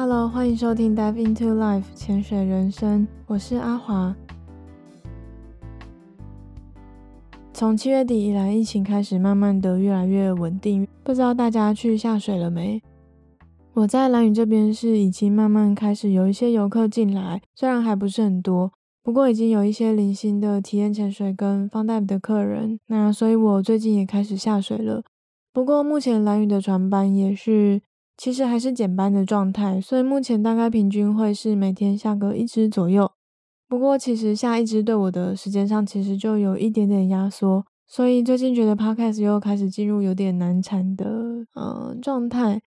Hello，欢迎收听 Dive into Life 潜水人生，我是阿华。从七月底以来，疫情开始慢慢的越来越稳定，不知道大家去下水了没？我在兰屿这边是已经慢慢开始有一些游客进来，虽然还不是很多，不过已经有一些零星的体验潜水跟放 dive 的客人，那所以我最近也开始下水了。不过目前蓝屿的船班也是。其实还是减班的状态，所以目前大概平均会是每天下个一只左右。不过其实下一只对我的时间上其实就有一点点压缩，所以最近觉得 Podcast 又开始进入有点难产的呃状态。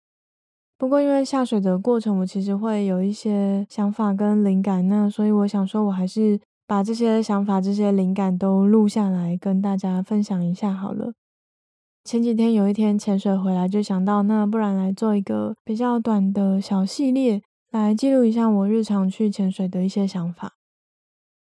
不过因为下水的过程，我其实会有一些想法跟灵感，那所以我想说，我还是把这些想法、这些灵感都录下来，跟大家分享一下好了。前几天有一天潜水回来，就想到那不然来做一个比较短的小系列，来记录一下我日常去潜水的一些想法。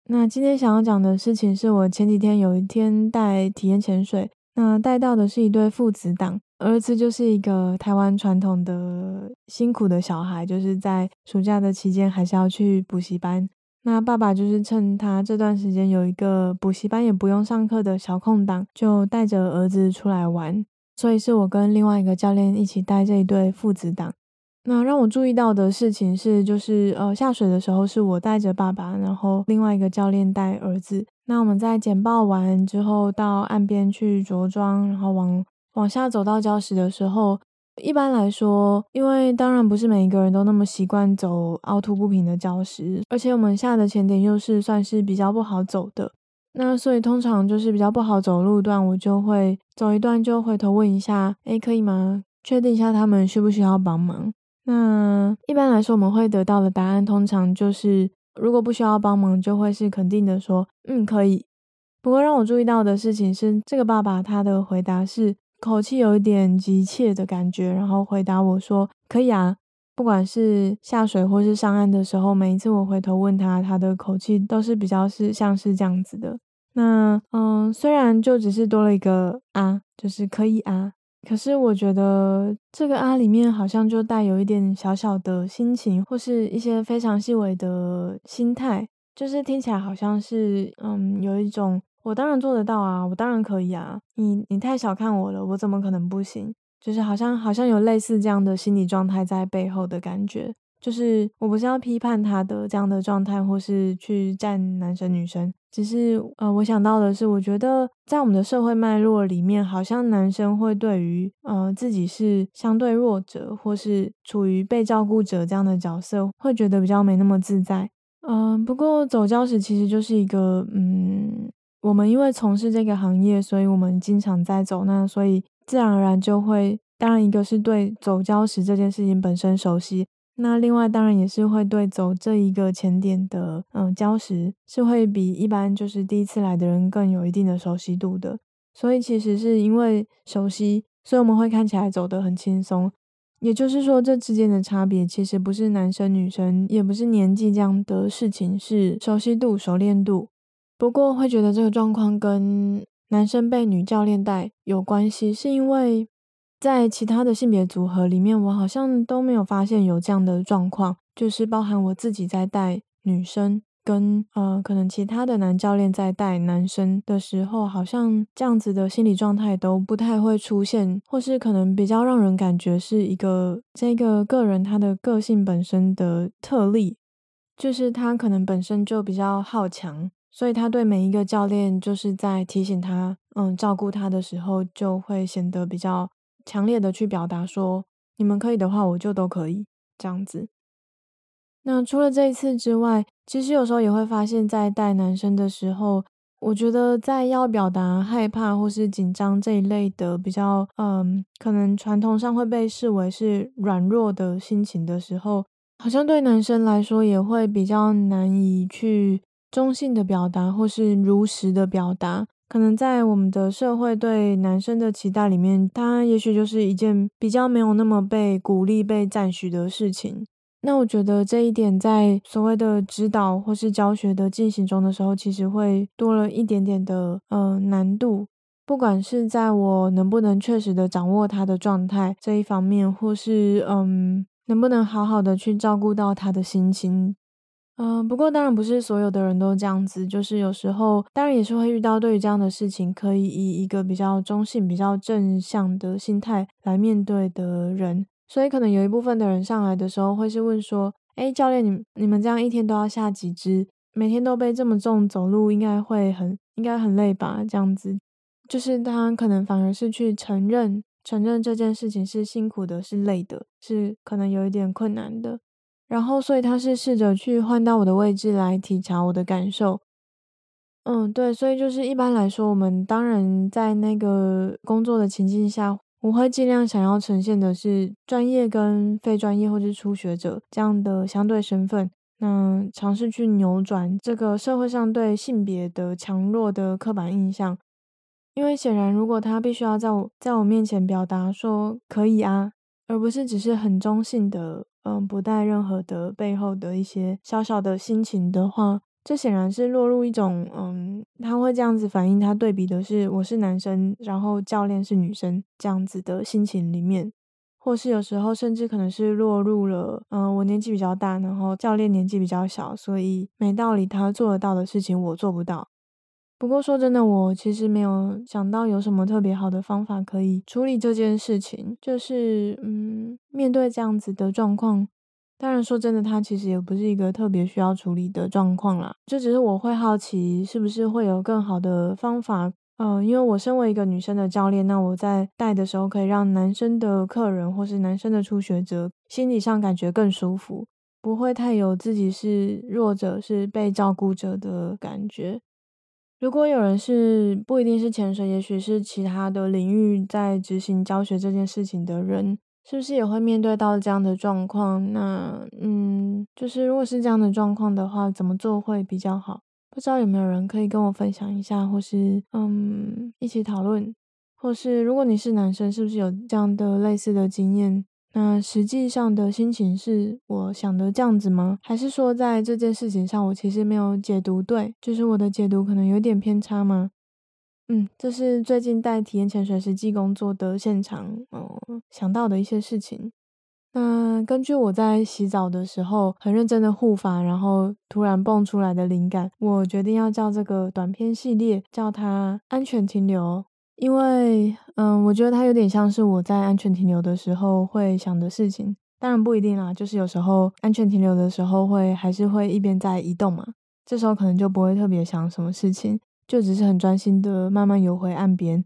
那今天想要讲的事情是我前几天有一天带体验潜水，那带到的是一对父子档，儿子就是一个台湾传统的辛苦的小孩，就是在暑假的期间还是要去补习班。那爸爸就是趁他这段时间有一个补习班也不用上课的小空档，就带着儿子出来玩。所以是我跟另外一个教练一起带这一对父子档。那让我注意到的事情是，就是呃下水的时候是我带着爸爸，然后另外一个教练带儿子。那我们在简报完之后到岸边去着装，然后往往下走到礁石的时候。一般来说，因为当然不是每一个人都那么习惯走凹凸不平的礁石，而且我们下的前点又是算是比较不好走的，那所以通常就是比较不好走路段，我就会走一段就回头问一下，诶，可以吗？确定一下他们需不需要帮忙。那一般来说，我们会得到的答案通常就是，如果不需要帮忙，就会是肯定的说，嗯，可以。不过让我注意到的事情是，这个爸爸他的回答是。口气有一点急切的感觉，然后回答我说：“可以啊。”不管是下水或是上岸的时候，每一次我回头问他，他的口气都是比较是像是这样子的。那嗯，虽然就只是多了一个啊，就是可以啊，可是我觉得这个啊里面好像就带有一点小小的心情，或是一些非常细微的心态，就是听起来好像是嗯有一种。我当然做得到啊，我当然可以啊。你你太小看我了，我怎么可能不行？就是好像好像有类似这样的心理状态在背后的感觉。就是我不是要批判他的这样的状态，或是去站男生女生，只是呃，我想到的是，我觉得在我们的社会脉络里面，好像男生会对于呃自己是相对弱者，或是处于被照顾者这样的角色，会觉得比较没那么自在。嗯、不过走教室其实就是一个嗯。我们因为从事这个行业，所以我们经常在走，那所以自然而然就会，当然一个是对走礁石这件事情本身熟悉，那另外当然也是会对走这一个前点的，嗯，礁石是会比一般就是第一次来的人更有一定的熟悉度的，所以其实是因为熟悉，所以我们会看起来走得很轻松，也就是说这之间的差别其实不是男生女生，也不是年纪这样的事情，是熟悉度、熟练度。不过会觉得这个状况跟男生被女教练带有关系，是因为在其他的性别组合里面，我好像都没有发现有这样的状况，就是包含我自己在带女生，跟呃可能其他的男教练在带男生的时候，好像这样子的心理状态都不太会出现，或是可能比较让人感觉是一个这个个人他的个性本身的特例，就是他可能本身就比较好强。所以他对每一个教练，就是在提醒他，嗯，照顾他的时候，就会显得比较强烈的去表达说，你们可以的话，我就都可以这样子。那除了这一次之外，其实有时候也会发现，在带男生的时候，我觉得在要表达害怕或是紧张这一类的比较，嗯，可能传统上会被视为是软弱的心情的时候，好像对男生来说也会比较难以去。中性的表达或是如实的表达，可能在我们的社会对男生的期待里面，他也许就是一件比较没有那么被鼓励、被赞许的事情。那我觉得这一点在所谓的指导或是教学的进行中的时候，其实会多了一点点的呃难度，不管是在我能不能确实的掌握他的状态这一方面，或是嗯。能不能好好的去照顾到他的心情。嗯、呃，不过当然不是所有的人都这样子，就是有时候当然也是会遇到对于这样的事情，可以以一个比较中性、比较正向的心态来面对的人。所以可能有一部分的人上来的时候，会是问说：“诶，教练，你你们这样一天都要下几支？每天都背这么重，走路应该会很应该很累吧？”这样子，就是他可能反而是去承认承认这件事情是辛苦的，是累的，是可能有一点困难的。然后，所以他是试着去换到我的位置来体察我的感受。嗯，对，所以就是一般来说，我们当然在那个工作的情境下，我会尽量想要呈现的是专业跟非专业或是初学者这样的相对身份。那尝试去扭转这个社会上对性别的强弱的刻板印象。因为显然，如果他必须要在我在我面前表达说可以啊，而不是只是很中性的。嗯，不带任何的背后的一些小小的心情的话，这显然是落入一种嗯，他会这样子反映，他对比的是我是男生，然后教练是女生这样子的心情里面，或是有时候甚至可能是落入了嗯，我年纪比较大，然后教练年纪比较小，所以没道理他做得到的事情我做不到。不过说真的，我其实没有想到有什么特别好的方法可以处理这件事情。就是，嗯，面对这样子的状况，当然说真的，它其实也不是一个特别需要处理的状况啦。就只是我会好奇，是不是会有更好的方法？嗯，因为我身为一个女生的教练，那我在带的时候，可以让男生的客人或是男生的初学者心理上感觉更舒服，不会太有自己是弱者、是被照顾者的感觉。如果有人是不一定是潜水，也许是其他的领域在执行教学这件事情的人，是不是也会面对到这样的状况？那嗯，就是如果是这样的状况的话，怎么做会比较好？不知道有没有人可以跟我分享一下，或是嗯一起讨论，或是如果你是男生，是不是有这样的类似的经验？那实际上的心情是我想的这样子吗？还是说在这件事情上我其实没有解读对，就是我的解读可能有点偏差吗？嗯，这是最近带体验潜水实际工作的现场，嗯，想到的一些事情。那根据我在洗澡的时候很认真的护发，然后突然蹦出来的灵感，我决定要叫这个短篇系列叫它“安全停留”。因为，嗯，我觉得它有点像是我在安全停留的时候会想的事情。当然不一定啦，就是有时候安全停留的时候会还是会一边在移动嘛。这时候可能就不会特别想什么事情，就只是很专心的慢慢游回岸边。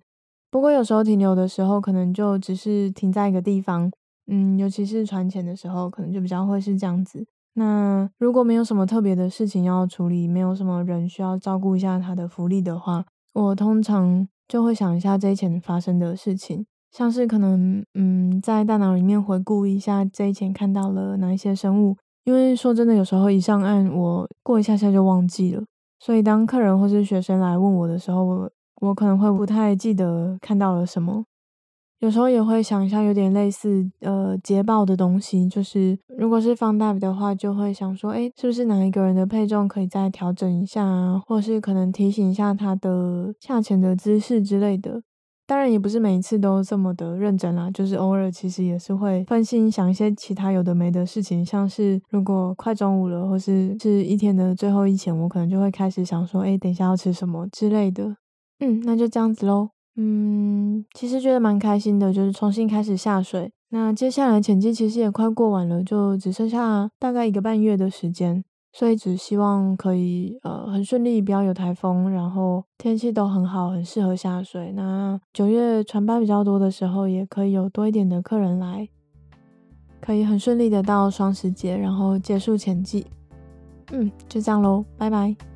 不过有时候停留的时候，可能就只是停在一个地方，嗯，尤其是船前的时候，可能就比较会是这样子。那如果没有什么特别的事情要处理，没有什么人需要照顾一下他的福利的话，我通常。就会想一下这一前发生的事情，像是可能，嗯，在大脑里面回顾一下这一前看到了哪一些生物。因为说真的，有时候一上岸，我过一下下就忘记了。所以当客人或是学生来问我的时候，我我可能会不太记得看到了什么。有时候也会想一下，有点类似呃捷报的东西，就是如果是放大的话，就会想说，诶，是不是哪一个人的配重可以再调整一下啊？或是可能提醒一下他的下潜的姿势之类的。当然也不是每一次都这么的认真啦，就是偶尔其实也是会分心想一些其他有的没的事情，像是如果快中午了，或是是一天的最后一潜，我可能就会开始想说，诶，等一下要吃什么之类的。嗯，那就这样子喽。嗯，其实觉得蛮开心的，就是重新开始下水。那接下来潜季其实也快过完了，就只剩下大概一个半月的时间，所以只希望可以呃很顺利，不要有台风，然后天气都很好，很适合下水。那九月船班比较多的时候，也可以有多一点的客人来，可以很顺利的到双十节，然后结束潜季。嗯，就这样喽，拜拜。